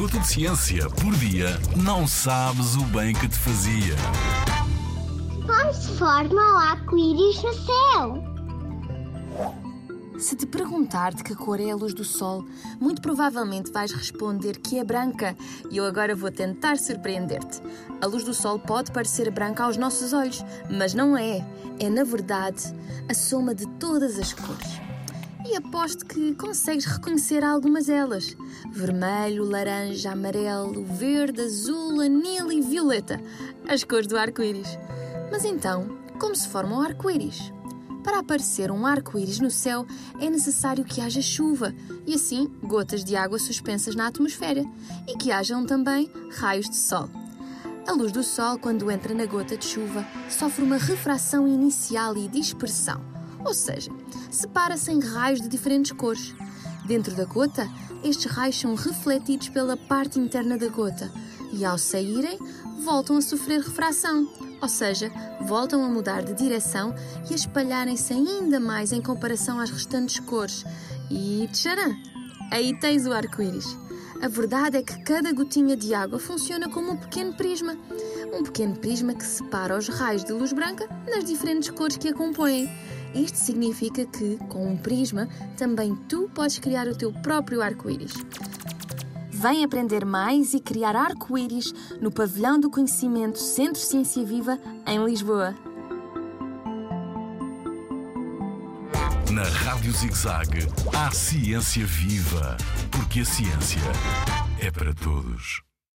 minuto de ciência por dia, não sabes o bem que te fazia. Como se forma o arco-íris no céu? Se te perguntar de que cor é a luz do sol, muito provavelmente vais responder que é branca. E eu agora vou tentar surpreender-te. A luz do sol pode parecer branca aos nossos olhos, mas não é. É, na verdade, a soma de todas as cores. E aposto que consegues reconhecer algumas delas: vermelho, laranja, amarelo, verde, azul, anil e violeta as cores do arco-íris. Mas então, como se forma o arco-íris? Para aparecer um arco-íris no céu é necessário que haja chuva e assim gotas de água suspensas na atmosfera e que hajam também raios de sol. A luz do sol, quando entra na gota de chuva, sofre uma refração inicial e dispersão, ou seja, separa-se em raios de diferentes cores. Dentro da gota, estes raios são refletidos pela parte interna da gota e, ao saírem, voltam a sofrer refração, ou seja, voltam a mudar de direção e a espalharem-se ainda mais em comparação às restantes cores. E tcharam! Aí tens o arco-íris. A verdade é que cada gotinha de água funciona como um pequeno prisma. Um pequeno prisma que separa os raios de luz branca nas diferentes cores que a compõem. Isto significa que, com um prisma, também tu podes criar o teu próprio arco-íris. Vem aprender mais e criar arco-íris no Pavilhão do Conhecimento Centro Ciência Viva, em Lisboa. Na Rádio ZigZag, há ciência viva, porque a ciência é para todos.